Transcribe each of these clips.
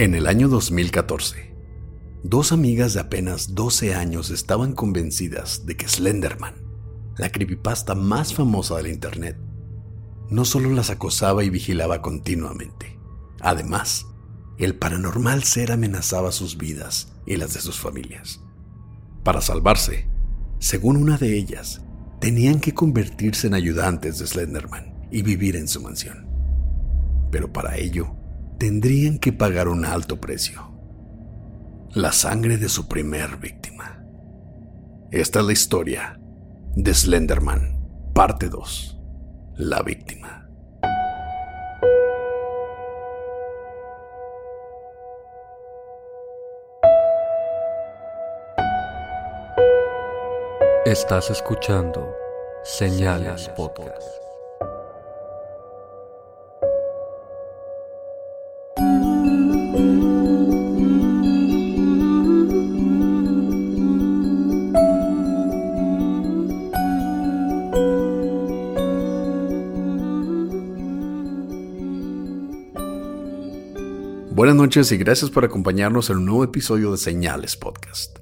En el año 2014, dos amigas de apenas 12 años estaban convencidas de que Slenderman, la creepypasta más famosa del Internet, no solo las acosaba y vigilaba continuamente, además, el paranormal ser amenazaba sus vidas y las de sus familias. Para salvarse, según una de ellas, tenían que convertirse en ayudantes de Slenderman y vivir en su mansión. Pero para ello, tendrían que pagar un alto precio. La sangre de su primer víctima. Esta es la historia de Slenderman, parte 2. La víctima. Estás escuchando Señales Podcast. Buenas noches y gracias por acompañarnos en un nuevo episodio de Señales Podcast.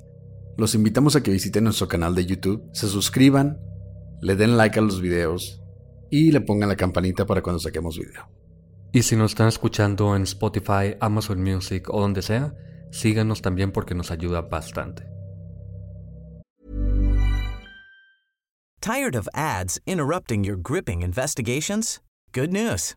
Los invitamos a que visiten nuestro canal de YouTube, se suscriban, le den like a los videos y le pongan la campanita para cuando saquemos video. Y si nos están escuchando en Spotify, Amazon Music o donde sea, síganos también porque nos ayuda bastante. Tired of ads interrupting your gripping investigations? Good news.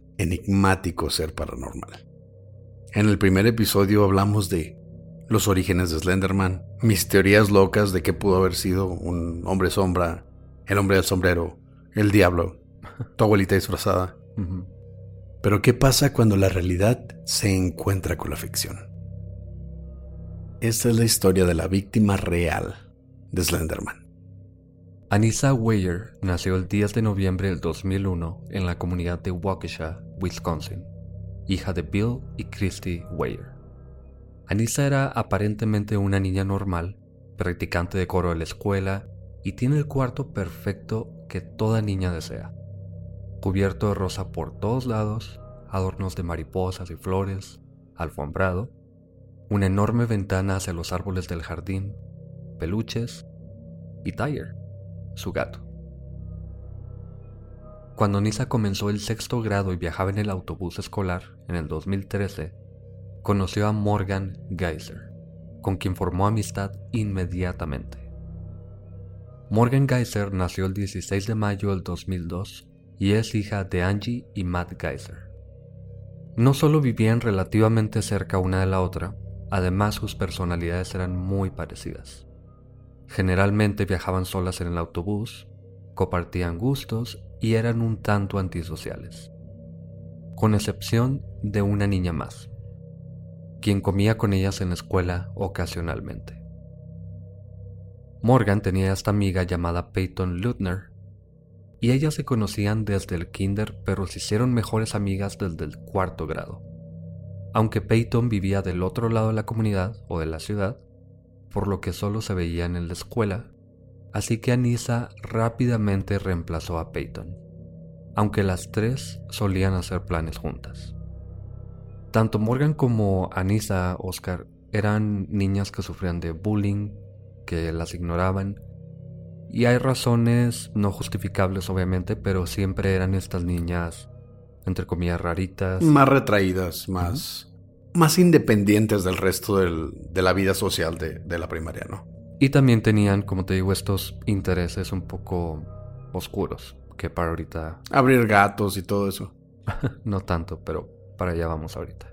enigmático ser paranormal. En el primer episodio hablamos de los orígenes de Slenderman, mis teorías locas de que pudo haber sido un hombre sombra, el hombre del sombrero, el diablo, tu abuelita disfrazada. Pero ¿qué pasa cuando la realidad se encuentra con la ficción? Esta es la historia de la víctima real de Slenderman. Anissa Weyer nació el 10 de noviembre del 2001 en la comunidad de Waukesha, Wisconsin, hija de Bill y Christy Weyer. Anissa era aparentemente una niña normal, practicante de coro de la escuela y tiene el cuarto perfecto que toda niña desea. Cubierto de rosa por todos lados, adornos de mariposas y flores, alfombrado, una enorme ventana hacia los árboles del jardín, peluches y Tyre, su gato. Cuando Nisa comenzó el sexto grado y viajaba en el autobús escolar en el 2013, conoció a Morgan Geyser, con quien formó amistad inmediatamente. Morgan Geyser nació el 16 de mayo del 2002 y es hija de Angie y Matt Geyser. No solo vivían relativamente cerca una de la otra, además sus personalidades eran muy parecidas. Generalmente viajaban solas en el autobús, compartían gustos y eran un tanto antisociales, con excepción de una niña más, quien comía con ellas en la escuela ocasionalmente. Morgan tenía esta amiga llamada Peyton Lutner, y ellas se conocían desde el kinder, pero se hicieron mejores amigas desde el cuarto grado. Aunque Peyton vivía del otro lado de la comunidad o de la ciudad, por lo que solo se veían en la escuela, así que Anissa rápidamente reemplazó a Peyton, aunque las tres solían hacer planes juntas. Tanto Morgan como Anissa Oscar eran niñas que sufrían de bullying, que las ignoraban, y hay razones no justificables obviamente, pero siempre eran estas niñas, entre comillas, raritas. Más retraídas, más más independientes del resto de la vida social de, la primaria, ¿no? Y también tenían, como te digo, estos intereses un poco oscuros, que para ahorita... Abrir gatos y todo eso. no tanto, pero para allá vamos ahorita.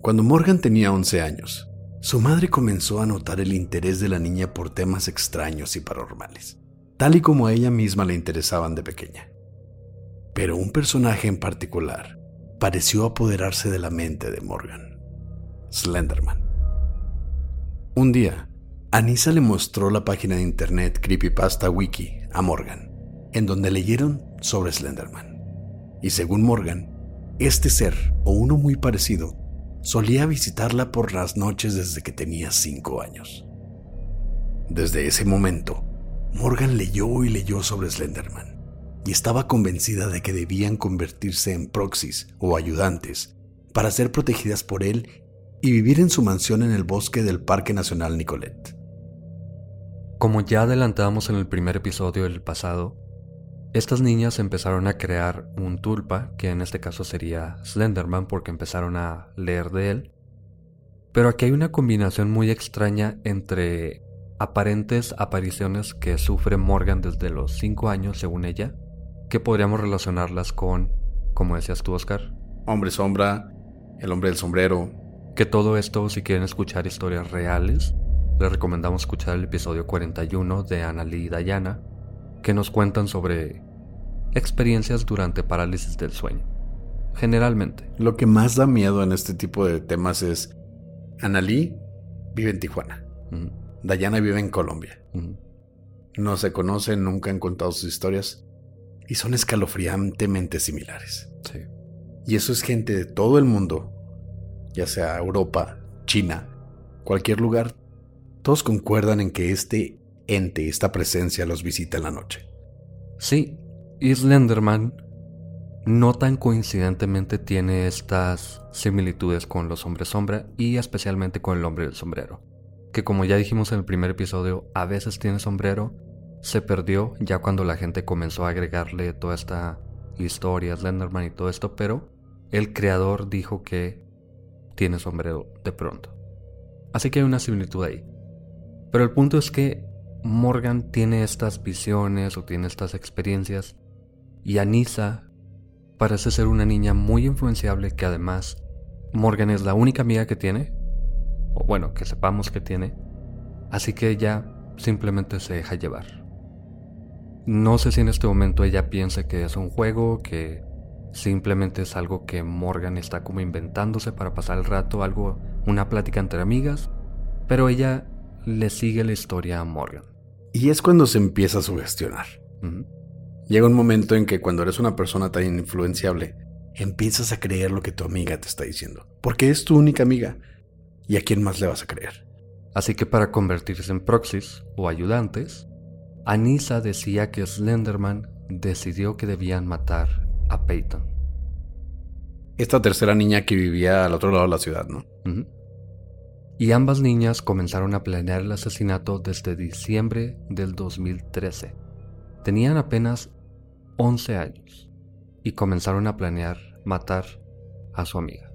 Cuando Morgan tenía 11 años, su madre comenzó a notar el interés de la niña por temas extraños y paranormales, tal y como a ella misma le interesaban de pequeña. Pero un personaje en particular pareció apoderarse de la mente de Morgan. Slenderman. Un día, Anissa le mostró la página de internet Creepypasta Wiki a Morgan, en donde leyeron sobre Slenderman. Y según Morgan, este ser, o uno muy parecido, solía visitarla por las noches desde que tenía cinco años. Desde ese momento, Morgan leyó y leyó sobre Slenderman y estaba convencida de que debían convertirse en proxies o ayudantes para ser protegidas por él y vivir en su mansión en el bosque del Parque Nacional Nicolet. Como ya adelantamos en el primer episodio del pasado, estas niñas empezaron a crear un tulpa, que en este caso sería Slenderman porque empezaron a leer de él. Pero aquí hay una combinación muy extraña entre aparentes apariciones que sufre Morgan desde los 5 años, según ella, que podríamos relacionarlas con, como decías tú, Oscar. Hombre sombra, el hombre del sombrero. Que todo esto, si quieren escuchar historias reales, les recomendamos escuchar el episodio 41 de Annalie y Dayana, que nos cuentan sobre experiencias durante parálisis del sueño. Generalmente. Lo que más da miedo en este tipo de temas es Annalie vive en Tijuana. Dayana vive en Colombia. No se conocen, nunca han contado sus historias y son escalofriantemente similares. Sí. Y eso es gente de todo el mundo, ya sea Europa, China, cualquier lugar, todos concuerdan en que este ente, esta presencia los visita en la noche. Sí, y Slenderman no tan coincidentemente tiene estas similitudes con los hombres sombra y especialmente con el hombre del sombrero, que como ya dijimos en el primer episodio, a veces tiene sombrero se perdió ya cuando la gente comenzó a agregarle toda esta historia, Slenderman y todo esto, pero el creador dijo que tiene sombrero de pronto. Así que hay una similitud ahí. Pero el punto es que Morgan tiene estas visiones o tiene estas experiencias y Anissa parece ser una niña muy influenciable que además Morgan es la única amiga que tiene, o bueno, que sepamos que tiene, así que ella simplemente se deja llevar. No sé si en este momento ella piensa que es un juego, que simplemente es algo que Morgan está como inventándose para pasar el rato, algo, una plática entre amigas, pero ella le sigue la historia a Morgan. Y es cuando se empieza a sugestionar. Llega un momento en que cuando eres una persona tan influenciable, empiezas a creer lo que tu amiga te está diciendo, porque es tu única amiga. ¿Y a quién más le vas a creer? Así que para convertirse en proxies o ayudantes, Anissa decía que Slenderman decidió que debían matar a Peyton. Esta tercera niña que vivía al otro lado de la ciudad, ¿no? Y ambas niñas comenzaron a planear el asesinato desde diciembre del 2013. Tenían apenas 11 años y comenzaron a planear matar a su amiga.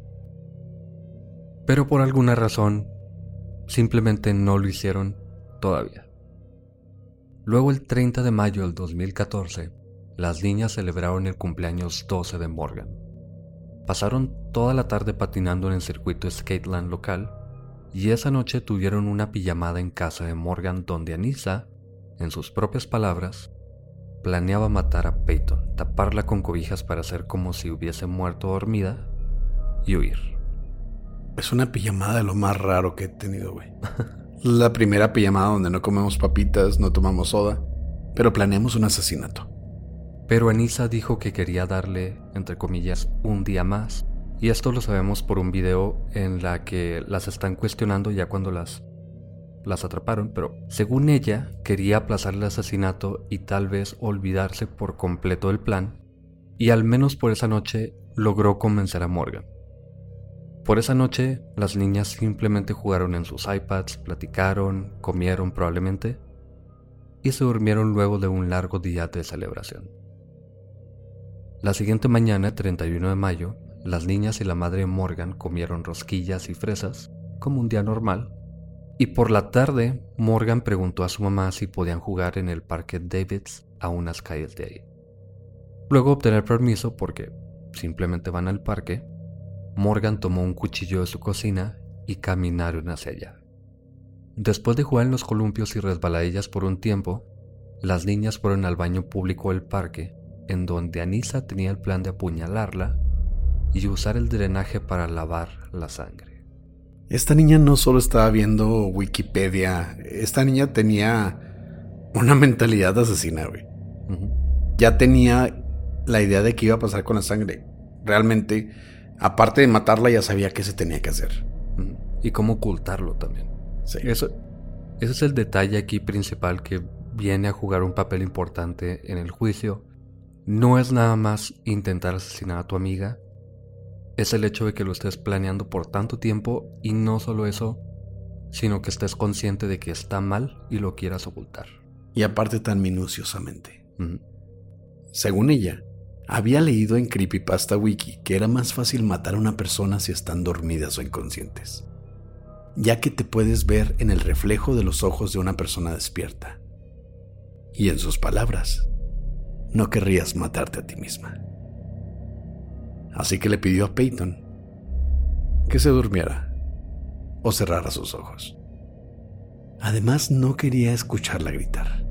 Pero por alguna razón, simplemente no lo hicieron todavía. Luego el 30 de mayo del 2014, las niñas celebraron el cumpleaños 12 de Morgan. Pasaron toda la tarde patinando en el circuito Skateland local y esa noche tuvieron una pijamada en casa de Morgan donde Anissa, en sus propias palabras, planeaba matar a Peyton, taparla con cobijas para hacer como si hubiese muerto dormida y huir. Es una pijamada de lo más raro que he tenido, güey. La primera pijamada donde no comemos papitas, no tomamos soda, pero planeamos un asesinato. Pero Anissa dijo que quería darle, entre comillas, un día más. Y esto lo sabemos por un video en la que las están cuestionando ya cuando las las atraparon, pero según ella quería aplazar el asesinato y tal vez olvidarse por completo del plan, y al menos por esa noche logró convencer a Morgan. Por esa noche, las niñas simplemente jugaron en sus iPads, platicaron, comieron probablemente, y se durmieron luego de un largo día de celebración. La siguiente mañana, 31 de mayo, las niñas y la madre Morgan comieron rosquillas y fresas, como un día normal, y por la tarde Morgan preguntó a su mamá si podían jugar en el parque Davids a unas calles de ahí. Luego obtener permiso porque simplemente van al parque, Morgan tomó un cuchillo de su cocina y caminaron hacia allá. Después de jugar en los columpios y resbaladillas por un tiempo, las niñas fueron al baño público del parque, en donde Anisa tenía el plan de apuñalarla y usar el drenaje para lavar la sangre. Esta niña no solo estaba viendo Wikipedia, esta niña tenía una mentalidad asesina, güey. Ya tenía la idea de qué iba a pasar con la sangre. Realmente, aparte de matarla, ya sabía qué se tenía que hacer. Y cómo ocultarlo también. Sí. Eso, ese es el detalle aquí principal que viene a jugar un papel importante en el juicio. No es nada más intentar asesinar a tu amiga, es el hecho de que lo estés planeando por tanto tiempo y no solo eso, sino que estés consciente de que está mal y lo quieras ocultar. Y aparte tan minuciosamente. Según ella, había leído en Creepypasta Wiki que era más fácil matar a una persona si están dormidas o inconscientes, ya que te puedes ver en el reflejo de los ojos de una persona despierta. Y en sus palabras, no querrías matarte a ti misma. Así que le pidió a Peyton que se durmiera o cerrara sus ojos. Además, no quería escucharla gritar,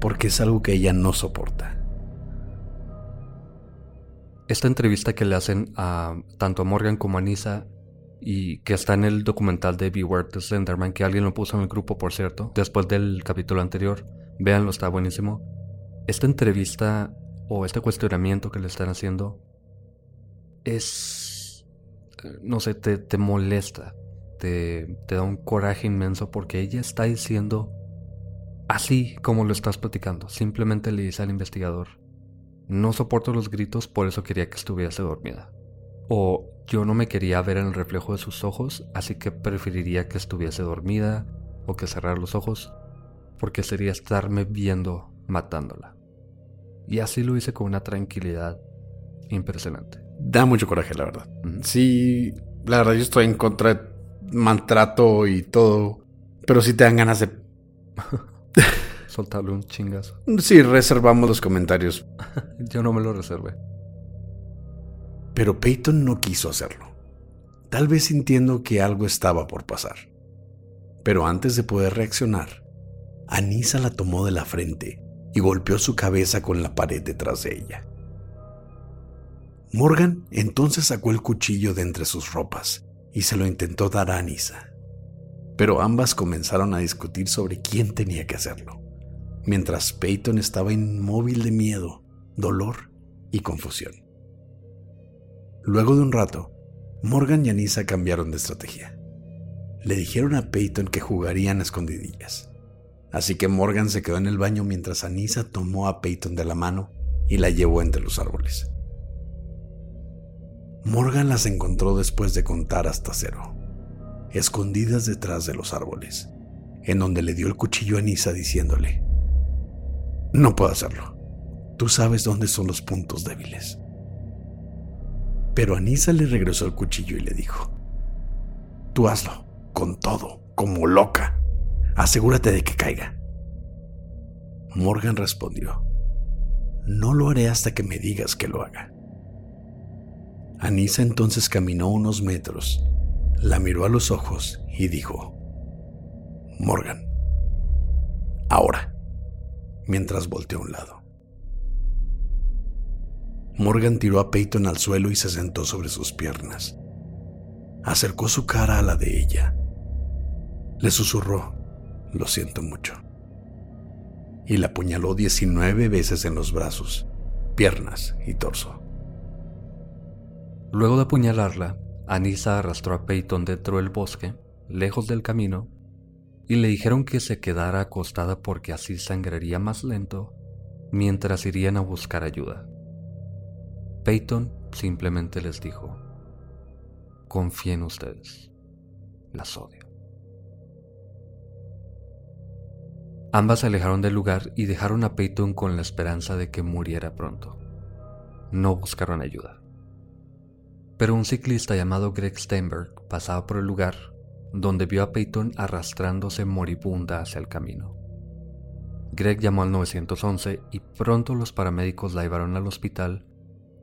porque es algo que ella no soporta. Esta entrevista que le hacen a tanto a Morgan como a Nisa y que está en el documental de Beware the Slenderman, que alguien lo puso en el grupo, por cierto, después del capítulo anterior, véanlo, está buenísimo. Esta entrevista o este cuestionamiento que le están haciendo es, no sé, te, molesta, te, te da un coraje inmenso porque ella está diciendo así como lo estás platicando. Simplemente le dice al investigador, no soporto los gritos, por eso quería que estuviese dormida. O yo no me quería ver en el reflejo de sus ojos, así que preferiría que estuviese dormida o que cerrar los ojos, porque sería estarme viendo matándola. Y así lo hice con una tranquilidad impresionante da mucho coraje, la verdad. Sí, la verdad yo estoy en contra de maltrato y todo, pero sí te dan ganas de... Soltarle un chingazo. Sí, reservamos los comentarios. yo no me lo reservé. Pero Peyton no quiso hacerlo. Tal vez sintiendo que algo estaba por pasar. Pero antes de poder reaccionar, Anisa la tomó de la frente y golpeó su cabeza con la pared detrás de ella. Morgan entonces sacó el cuchillo de entre sus ropas y se lo intentó dar a Anisa. Pero ambas comenzaron a discutir sobre quién tenía que hacerlo, mientras Peyton estaba inmóvil de miedo, dolor y confusión. Luego de un rato, Morgan y Anisa cambiaron de estrategia. Le dijeron a Peyton que jugarían a escondidillas. Así que Morgan se quedó en el baño mientras Anisa tomó a Peyton de la mano y la llevó entre los árboles. Morgan las encontró después de contar hasta cero, escondidas detrás de los árboles, en donde le dio el cuchillo a Nisa diciéndole, no puedo hacerlo, tú sabes dónde son los puntos débiles. Pero Anisa le regresó el cuchillo y le dijo, tú hazlo, con todo, como loca, asegúrate de que caiga. Morgan respondió, no lo haré hasta que me digas que lo haga. Anisa entonces caminó unos metros, la miró a los ojos y dijo, Morgan, ahora, mientras volteó a un lado. Morgan tiró a Peyton al suelo y se sentó sobre sus piernas. Acercó su cara a la de ella. Le susurró, lo siento mucho. Y la apuñaló 19 veces en los brazos, piernas y torso. Luego de apuñalarla, Anisa arrastró a Peyton dentro del bosque, lejos del camino, y le dijeron que se quedara acostada porque así sangraría más lento mientras irían a buscar ayuda. Peyton simplemente les dijo, confíen ustedes, las odio. Ambas se alejaron del lugar y dejaron a Peyton con la esperanza de que muriera pronto. No buscaron ayuda. Pero un ciclista llamado Greg Steinberg pasaba por el lugar donde vio a Peyton arrastrándose moribunda hacia el camino. Greg llamó al 911 y pronto los paramédicos la llevaron al hospital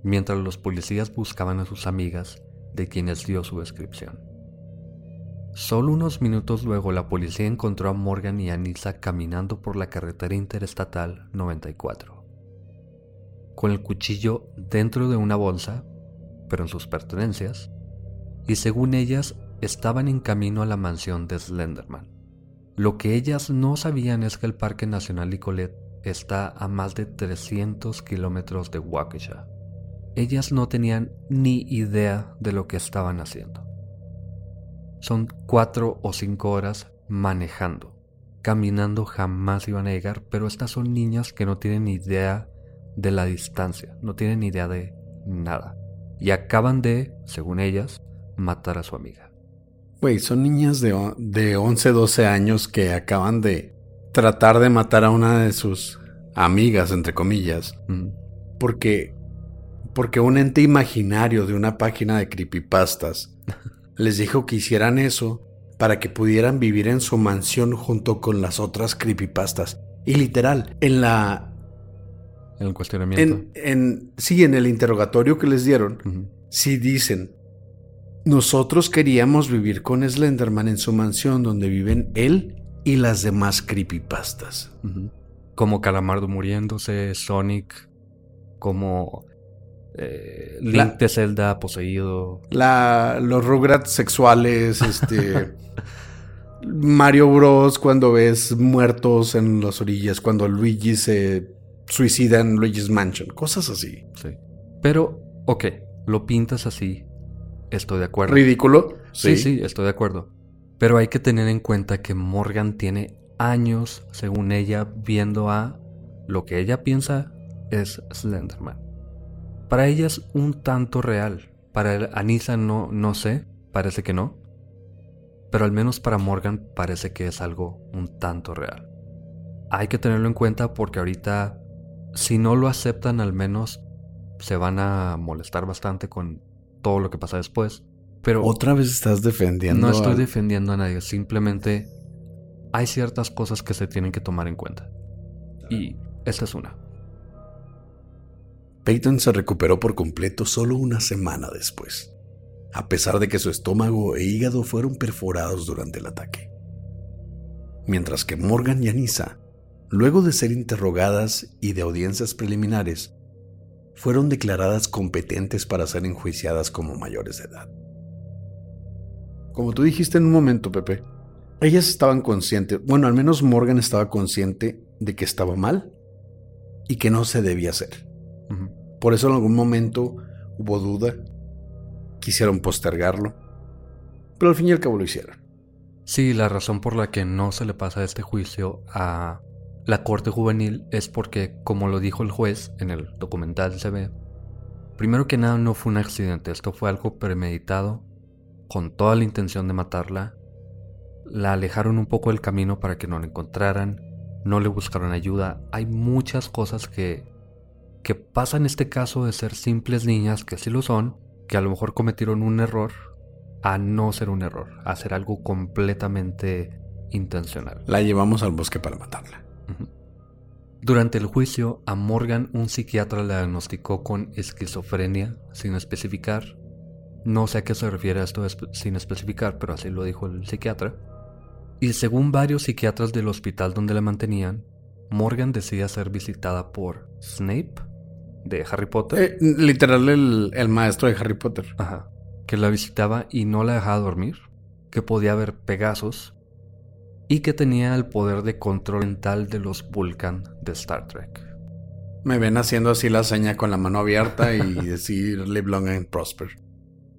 mientras los policías buscaban a sus amigas de quienes dio su descripción. Solo unos minutos luego la policía encontró a Morgan y Anissa caminando por la carretera interestatal 94, con el cuchillo dentro de una bolsa, pero en sus pertenencias, y según ellas estaban en camino a la mansión de Slenderman. Lo que ellas no sabían es que el Parque Nacional Nicolet está a más de 300 kilómetros de Waukesha. Ellas no tenían ni idea de lo que estaban haciendo. Son cuatro o cinco horas manejando. Caminando jamás iban a llegar, pero estas son niñas que no tienen idea de la distancia, no tienen idea de nada. Y acaban de, según ellas, matar a su amiga. Güey, son niñas de, de 11, 12 años que acaban de tratar de matar a una de sus amigas, entre comillas. Porque, porque un ente imaginario de una página de creepypastas les dijo que hicieran eso para que pudieran vivir en su mansión junto con las otras creepypastas. Y literal, en la... En el cuestionamiento. En, sí, en el interrogatorio que les dieron, sí dicen, nosotros queríamos vivir con Slenderman en su mansión donde viven él y las demás creepypastas. Como Calamardo muriéndose, Sonic, como eh, Link de Zelda poseído. La, los Rugrats sexuales, este. Mario Bros. cuando ves muertos en las orillas, cuando Luigi se suicida en Luigi's Mansion, cosas así. Sí. Pero, ok, lo pintas así, Estoy de acuerdo. ¿Ridículo? Sí. sí, estoy de acuerdo. Pero hay que tener en cuenta que Morgan tiene años, según ella, viendo a lo que ella piensa es Slenderman. Para ella es un tanto real. Para Anissa no, no sé, parece que no. Pero al menos para Morgan parece que es algo un tanto real. Hay que tenerlo en cuenta porque ahorita, si no lo aceptan, al menos se van a molestar bastante con todo lo que pasa después. Pero otra vez estás defendiendo. No estoy defendiendo a nadie, simplemente hay ciertas cosas que se tienen que tomar en cuenta. Y esta es una. Peyton se recuperó por completo solo una semana después, a pesar de que su estómago e hígado fueron perforados durante el ataque. Mientras que Morgan y Anissa, luego de ser interrogadas y de audiencias preliminares, fueron declaradas competentes para ser enjuiciadas como mayores de edad. Como tú dijiste en un momento, Pepe, ellas estaban conscientes, bueno, al menos Morgan estaba consciente de que estaba mal y que no se debía hacer. Por eso en algún momento hubo duda, quisieron postergarlo, pero al fin y al cabo lo hicieron. Sí, la razón por la que no se le pasa este juicio a la corte juvenil es porque, como lo dijo el juez en el documental se ve, primero que nada no fue un accidente, esto fue algo premeditado, con toda la intención de matarla. La alejaron un poco del camino para que no la encontraran, no le buscaron ayuda. Hay muchas cosas que, que pasan en este caso de ser simples niñas, que sí lo son, que a lo mejor cometieron un error, a no ser un error, a hacer algo completamente intencional. La llevamos al bosque para matarla. Durante el juicio, a Morgan un psiquiatra le diagnosticó con esquizofrenia, sin especificar. No sé a qué se refiere esto sin especificar, pero así lo dijo el psiquiatra. Y según varios psiquiatras del hospital donde la mantenían, Morgan decía ser visitada por Snape de Harry Potter. Eh, literal el, el, maestro de Harry Potter. Ajá. Que la visitaba y no la dejaba dormir. Que podía ver Pegasos y que tenía el poder de control mental de los Vulcan de Star Trek. Me ven haciendo así la seña con la mano abierta y decir live long and prosper.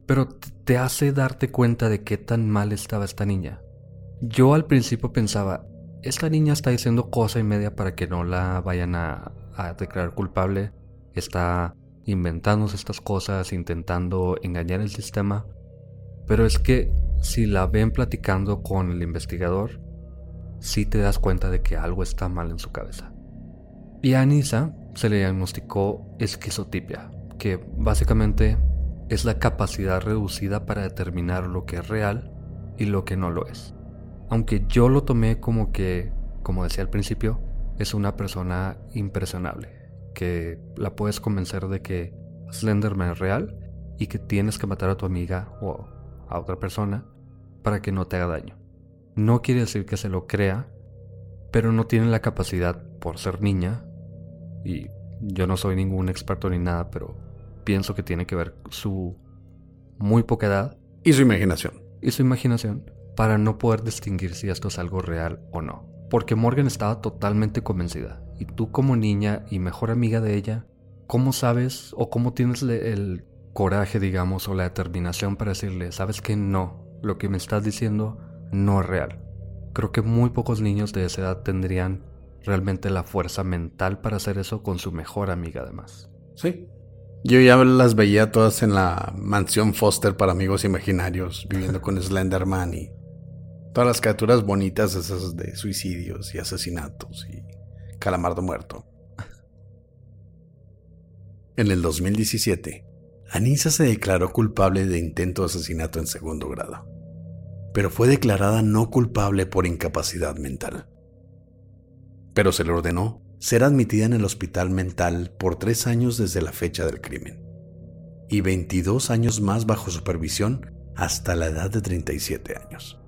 Pero te hace darte cuenta de qué tan mal estaba esta niña. Yo al principio pensaba, esta niña está diciendo cosa y media para que no la vayan a, a declarar culpable. Está inventándose estas cosas, intentando engañar el sistema. Pero es que si la ven platicando con el investigador, sí te das cuenta de que algo está mal en su cabeza. Y a Anissa se le diagnosticó esquizotipia, que básicamente es la capacidad reducida para determinar lo que es real y lo que no lo es. Aunque yo lo tomé como que, como decía al principio, es una persona impresionable, que la puedes convencer de que Slenderman es real y que tienes que matar a tu amiga o a otra persona para que no te haga daño. No quiere decir que se lo crea, pero no tiene la capacidad por ser niña, y yo no soy ningún experto ni nada, pero pienso que tiene que ver su muy poca edad. Y su imaginación. Y su imaginación para no poder distinguir si esto es algo real o no. Porque Morgan estaba totalmente convencida. Y tú como niña y mejor amiga de ella, ¿cómo sabes o cómo tienes el coraje, digamos, o la determinación para decirle, sabes que no, lo que me estás diciendo no es real? Creo que muy pocos niños de esa edad tendrían realmente la fuerza mental para hacer eso con su mejor amiga además. Sí, yo ya las veía todas en la mansión Foster para amigos imaginarios, viviendo con Slenderman y todas las criaturas bonitas esas de suicidios y asesinatos y calamardo muerto. En el 2017, Anissa se declaró culpable de intento de asesinato en segundo grado, pero fue declarada no culpable por incapacidad mental. Pero se le ordenó ser admitida en el hospital mental por tres años desde la fecha del crimen y 22 años más bajo supervisión hasta la edad de 37 años.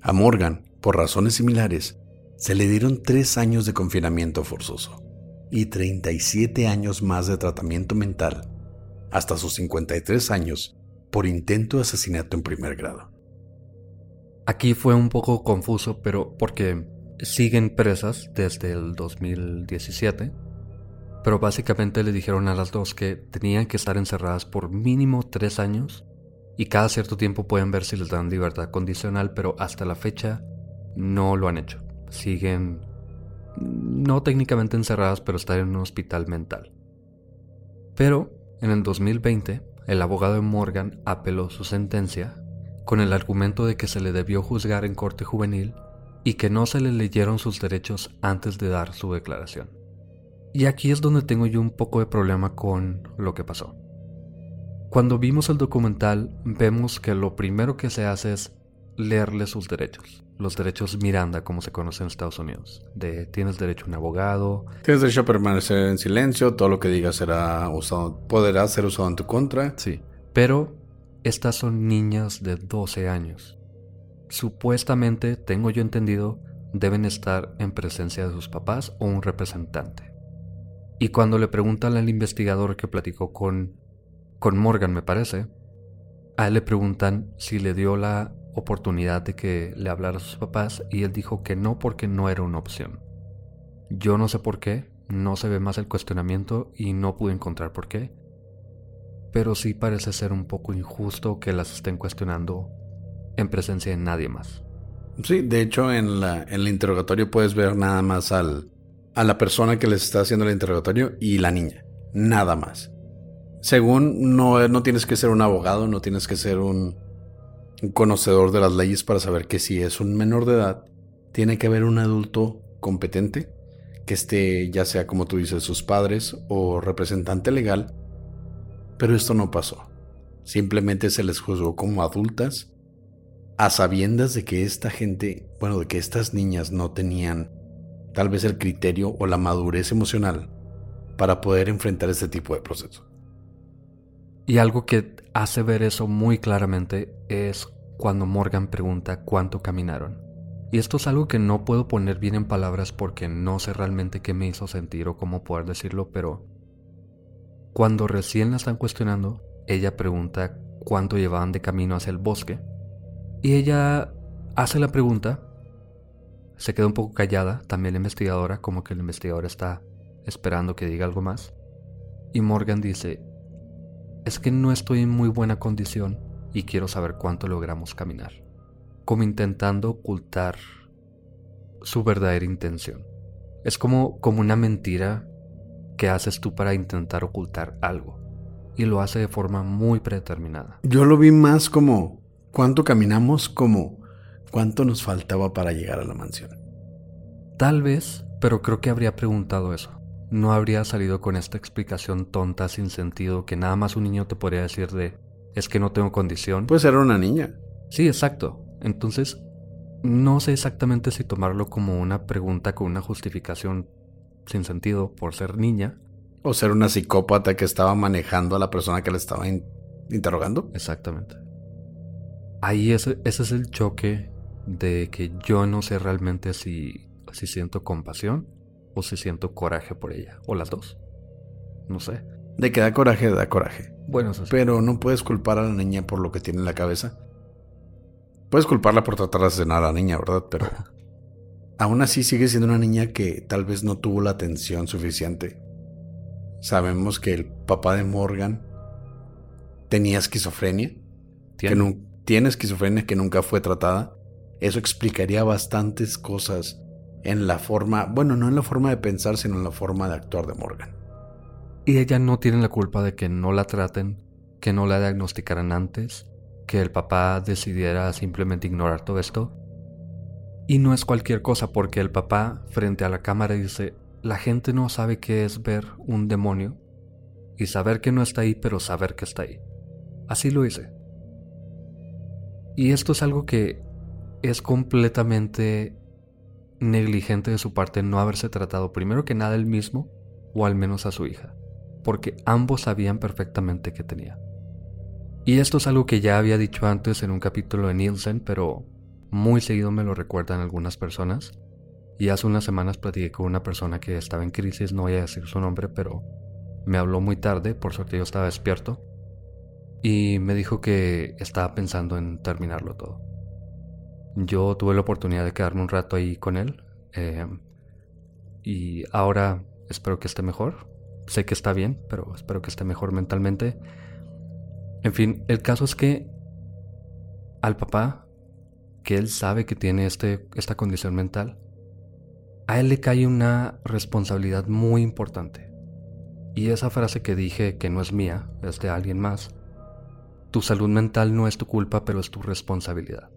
A Morgan, por razones similares, se le dieron tres años de confinamiento forzoso y 37 años más de tratamiento mental hasta sus 53 años por intento de asesinato en primer grado. Aquí fue un poco confuso, pero porque siguen presas desde el 2017, pero básicamente le dijeron a las dos que tenían que estar encerradas por mínimo tres años y cada cierto tiempo pueden ver si les dan libertad condicional, pero hasta la fecha no lo han hecho. Siguen no técnicamente encerradas, pero están en un hospital mental. Pero en el 2020, el abogado de Morgan apeló su sentencia con el argumento de que se le debió juzgar en corte juvenil y que no se le leyeron sus derechos antes de dar su declaración. Y aquí es donde tengo yo un poco de problema con lo que pasó. Cuando vimos el documental vemos que lo primero que se hace es leerle sus derechos. Los derechos Miranda, como se conoce en Estados Unidos. De tienes derecho a un abogado. Tienes derecho a permanecer en silencio. Todo lo que digas será usado, podrá ser usado en tu contra. Sí. Pero estas son niñas de 12 años supuestamente, tengo yo entendido, deben estar en presencia de sus papás o un representante. Y cuando le preguntan al investigador que platicó con, con Morgan, me parece, a él le preguntan si le dio la oportunidad de que le hablara a sus papás y él dijo que no porque no era una opción. Yo no sé por qué, no se ve más el cuestionamiento y no pude encontrar por qué, pero sí parece ser un poco injusto que las estén cuestionando en presencia de nadie más. Sí, de hecho en, la, en el interrogatorio puedes ver nada más al, a la persona que les está haciendo el interrogatorio y la niña, nada más. Según no, no tienes que ser un abogado, no tienes que ser un, un conocedor de las leyes para saber que si es un menor de edad, tiene que haber un adulto competente que esté ya sea como tú dices sus padres o representante legal, pero esto no pasó. Simplemente se les juzgó como adultas a sabiendas de que esta gente, bueno, de que estas niñas no tenían tal vez el criterio o la madurez emocional para poder enfrentar este tipo de proceso. Y algo que hace ver eso muy claramente es cuando Morgan pregunta cuánto caminaron. Y esto es algo que no puedo poner bien en palabras porque no sé realmente qué me hizo sentir o cómo poder decirlo, pero cuando recién la están cuestionando, ella pregunta cuánto llevaban de camino hacia el bosque y ella hace la pregunta, se queda un poco callada, también la investigadora, como que el investigador está esperando que diga algo más. Y Morgan dice, es que no estoy en muy buena condición y quiero saber cuánto logramos caminar. como intentando ocultar su verdadera intención. Es como, como una mentira que haces tú para intentar ocultar algo. Y lo hace de forma muy predeterminada. Yo lo vi más como cuánto caminamos, como cuánto nos faltaba para llegar a la mansión. Tal vez, pero creo que habría preguntado eso. No habría salido con esta explicación tonta sin sentido que nada más un niño te podría decir de es que no tengo condición. Pues era una niña. Sí, exacto. Entonces, no sé exactamente si tomarlo como una pregunta con una justificación sin sentido por ser niña. O ser una psicópata que estaba manejando a la persona que le estaba interrogando. Exactamente. Ahí ese, ese es el choque de que yo no sé realmente si, si siento compasión o si siento coraje por ella. O las dos. No sé. De que da coraje, da coraje. Bueno, eso sí. Pero no puedes culpar a la niña por lo que tiene en la cabeza. Puedes culparla por tratar de asesinar a la niña, ¿verdad? Pero aún así sigue siendo una niña que tal vez no tuvo la atención suficiente. Sabemos que el papá de Morgan tenía esquizofrenia. Que no, tiene esquizofrenia que nunca fue tratada. Eso explicaría bastantes cosas en la forma, bueno, no en la forma de pensar, sino en la forma de actuar de Morgan. Y ella no tiene la culpa de que no la traten, que no la diagnosticaran antes, que el papá decidiera simplemente ignorar todo esto. Y no es cualquier cosa porque el papá frente a la cámara dice, la gente no sabe qué es ver un demonio y saber que no está ahí, pero saber que está ahí. Así lo hice. Y esto es algo que es completamente negligente de su parte no haberse tratado primero que nada él mismo o al menos a su hija porque ambos sabían perfectamente que tenía. Y esto es algo que ya había dicho antes en un capítulo de Nielsen, pero muy seguido me lo recuerdan algunas personas. Y hace unas semanas platiqué con una persona que estaba en crisis, no voy a decir su nombre, pero me habló muy tarde, por suerte yo estaba despierto, y me dijo que estaba pensando en terminarlo todo. Yo tuve la oportunidad de quedarme un rato ahí con él, eh, y ahora espero que esté mejor, sé que está bien, pero espero que esté mejor mentalmente. En fin, el caso es que al papá, que él sabe que tiene este, esta condición mental, a él le cae una responsabilidad muy importante. Y esa frase que dije que no es mía, es de alguien más. Tu salud mental no es tu culpa, pero es tu responsabilidad.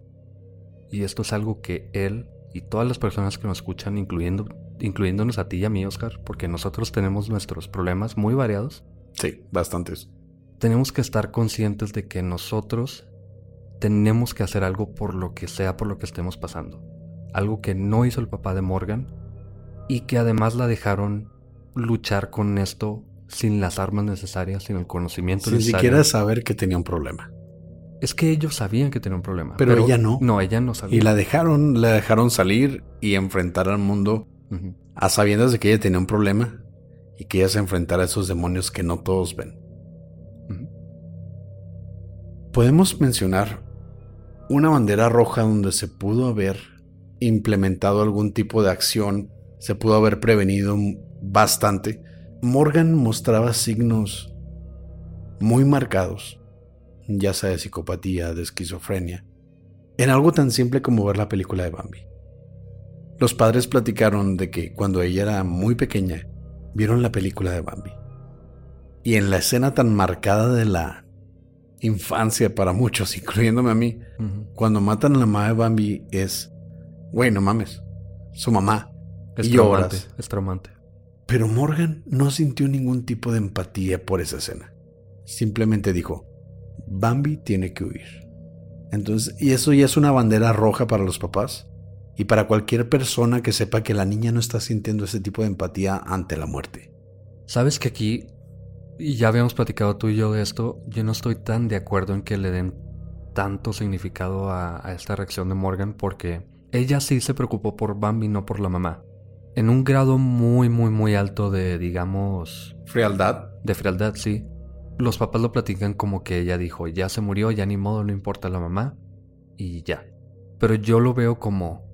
Y esto es algo que él y todas las personas que nos escuchan, incluyendo incluyéndonos a ti y a mí, Oscar, porque nosotros tenemos nuestros problemas muy variados. Sí, bastantes. Tenemos que estar conscientes de que nosotros tenemos que hacer algo por lo que sea, por lo que estemos pasando. Algo que no hizo el papá de Morgan y que además la dejaron luchar con esto sin las armas necesarias, sin el conocimiento sin necesario. Sin siquiera saber que tenía un problema. Es que ellos sabían que tenía un problema. Pero, ella no. No, ella no sabía. Y la dejaron, la dejaron salir y enfrentar al mundo a sabiendas de que ella tenía un problema y que ella se enfrentara a esos demonios que no todos ven. Podemos mencionar una bandera roja donde se pudo haber implementado algún tipo de acción, se pudo haber prevenido bastante. Morgan mostraba signos muy marcados, ya sea de psicopatía, de esquizofrenia, en algo tan simple como ver la película de Bambi. Los padres platicaron de que cuando ella era muy pequeña, vieron la película de Bambi. Y en la escena tan marcada de la infancia para muchos, incluyéndome a mí, cuando matan a la mamá de Bambi es, güey, no mames, su mamá. Es traumante, es traumante. Pero Morgan no sintió ningún tipo de empatía por esa escena. Simplemente dijo, Bambi tiene que huir. Entonces, y eso ya es una bandera roja para los papás y para cualquier persona que sepa que la niña no está sintiendo ese tipo de empatía ante la muerte. Sabes que aquí, y ya habíamos platicado tú y yo de esto, yo no estoy tan de acuerdo en que le den tanto significado a, esta reacción de Morgan porque ella sí se preocupó por Bambi, no por la mamá. En un grado muy, muy, muy alto de, digamos... Frialdad. De frialdad, sí. Los papás lo platican como que ella dijo, ya se murió, ya ni modo, no importa la mamá, y ya. Pero yo lo veo como,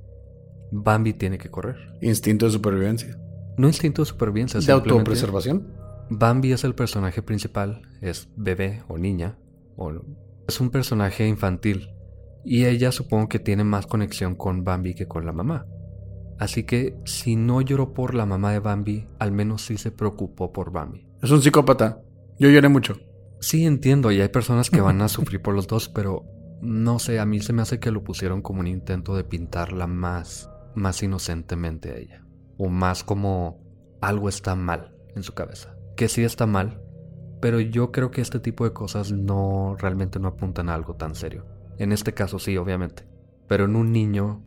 Bambi tiene que correr. Instinto de supervivencia. No instinto de supervivencia. De autopreservación. Bambi es el personaje principal, es bebé o niña, o es un personaje infantil Y ella supongo que tiene más conexión con Bambi que con la mamá. Así que si no lloró por la mamá de Bambi, al menos sí se preocupó por Bambi. Es un psicópata. Yo lloré mucho. Sí, entiendo, y hay personas que van a sufrir por los dos, pero no sé, a mí se me hace que lo pusieron como un intento de pintarla más, más inocentemente a ella. O más como algo está mal en su cabeza. Que sí está mal, pero yo creo que este tipo de cosas no realmente no apuntan a algo tan serio. En este caso sí, obviamente. Pero en un niño,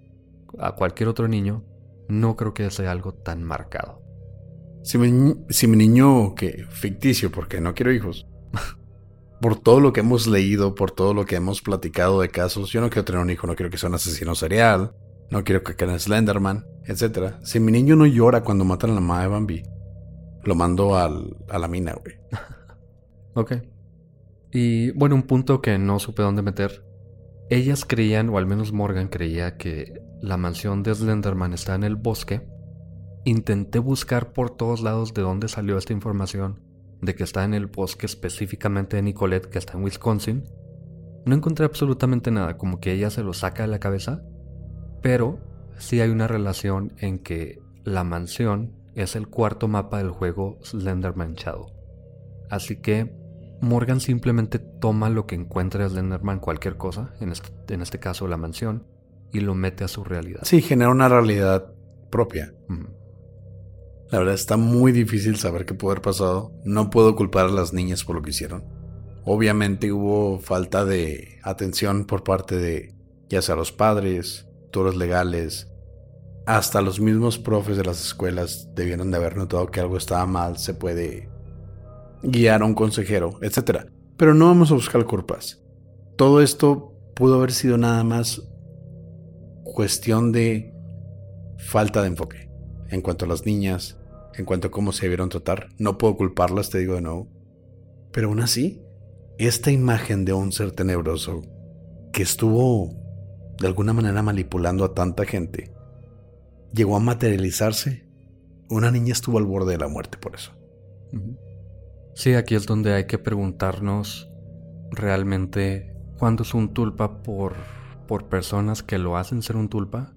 a cualquier otro niño, no creo que sea algo tan marcado. Si mi, niño, que ficticio, porque no quiero hijos, por todo lo que hemos leído, por todo lo que hemos platicado de casos, yo no quiero tener un hijo, no quiero que sea un asesino serial, no quiero que quede Slenderman, etc. Si mi niño no llora cuando matan a la mamá de Bambi, lo mando al, a la mina, güey. ok. Y bueno, un punto que no supe dónde meter. Ellas creían, o al menos Morgan creía, que la mansión de Slenderman está en el bosque. Intenté buscar por todos lados de dónde salió esta información de que está en el bosque específicamente de Nicolette, que está en Wisconsin. No encontré absolutamente nada, como que ella se lo saca de la cabeza, pero sí hay una relación en que la mansión es el cuarto mapa del juego Slenderman Shadow. Así que Morgan simplemente toma lo que encuentra de Slenderman, cualquier cosa, en este, en este, caso la mansión, y lo mete a su realidad. Sí, genera una realidad propia. La verdad está muy difícil saber qué pudo haber pasado. No puedo culpar a las niñas por lo que hicieron. Obviamente hubo falta de atención por parte de ya sea los padres, todos legales, hasta los mismos profes de las escuelas debieron de haber notado que algo estaba mal, se puede guiar a un consejero, etc. Pero no vamos a buscar culpas. Todo esto pudo haber sido nada más cuestión de falta de enfoque en cuanto a las niñas, en cuanto a cómo se debieron tratar. No puedo culparlas, te digo de nuevo. Pero aún así, esta imagen de un ser tenebroso que estuvo de alguna manera manipulando a tanta gente, llegó a materializarse. Una niña estuvo al borde de la muerte por eso. Sí, aquí es donde hay que preguntarnos realmente cuándo es un tulpa por, por personas que lo hacen ser un tulpa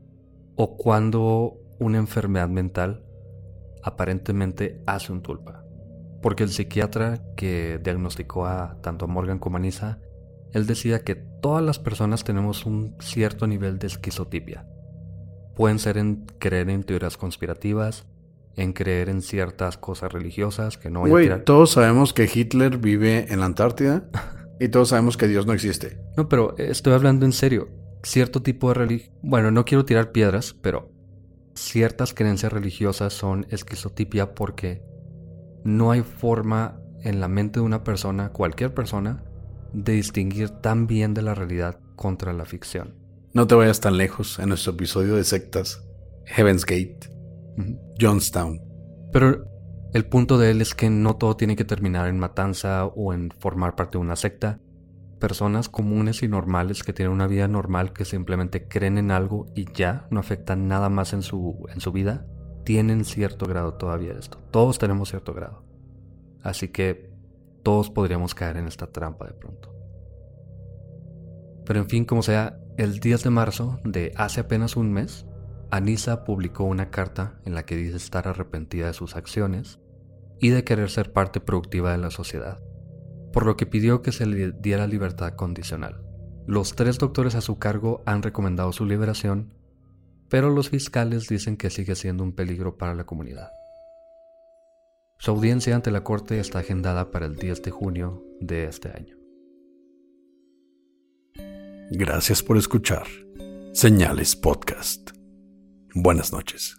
o cuando una enfermedad mental aparentemente hace un tulpa. Porque el psiquiatra que diagnosticó a tanto a Morgan como a Nisa, él decía que todas las personas tenemos un cierto nivel de esquizotipia. Pueden ser en creer en teorías conspirativas, en creer en ciertas cosas religiosas que no voy todos sabemos que Hitler vive en la Antártida y todos sabemos que Dios no existe. No, pero estoy hablando en serio. Cierto tipo de religión... Bueno, no quiero tirar piedras, pero ciertas creencias religiosas son esquizotipia porque no hay forma en la mente de una persona, cualquier persona, de distinguir tan bien de la realidad contra la ficción. No te vayas tan lejos en nuestro episodio de sectas, Heaven's Gate, Johnstown. Pero el punto de él es que no todo tiene que terminar en matanza o en formar parte de una secta personas comunes y normales que tienen una vida normal, que simplemente creen en algo y ya no afectan nada más en su, en su vida, tienen cierto grado todavía de esto. Todos tenemos cierto grado. Así que todos podríamos caer en esta trampa de pronto. Pero en fin, como sea, el 10 de marzo de hace apenas un mes, Anisa publicó una carta en la que dice estar arrepentida de sus acciones y de querer ser parte productiva de la sociedad por lo que pidió que se le diera libertad condicional. Los tres doctores a su cargo han recomendado su liberación, pero los fiscales dicen que sigue siendo un peligro para la comunidad. Su audiencia ante la corte está agendada para el 10 de junio de este año. Gracias por escuchar Señales Podcast. Buenas noches.